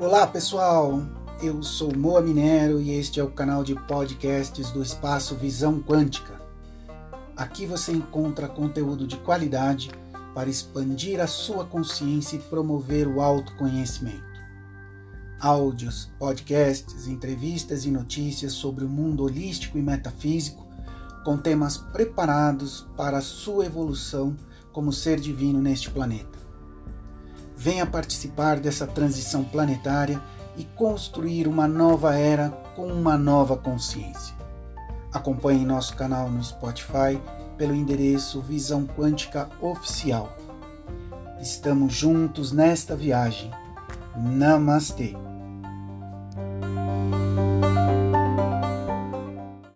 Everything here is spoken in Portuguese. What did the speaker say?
Olá pessoal, eu sou Moa Minero e este é o canal de podcasts do Espaço Visão Quântica. Aqui você encontra conteúdo de qualidade para expandir a sua consciência e promover o autoconhecimento. Áudios, podcasts, entrevistas e notícias sobre o mundo holístico e metafísico com temas preparados para a sua evolução como ser divino neste planeta. Venha participar dessa transição planetária e construir uma nova era com uma nova consciência. Acompanhe nosso canal no Spotify pelo endereço Visão Quântica Oficial. Estamos juntos nesta viagem. Namastê!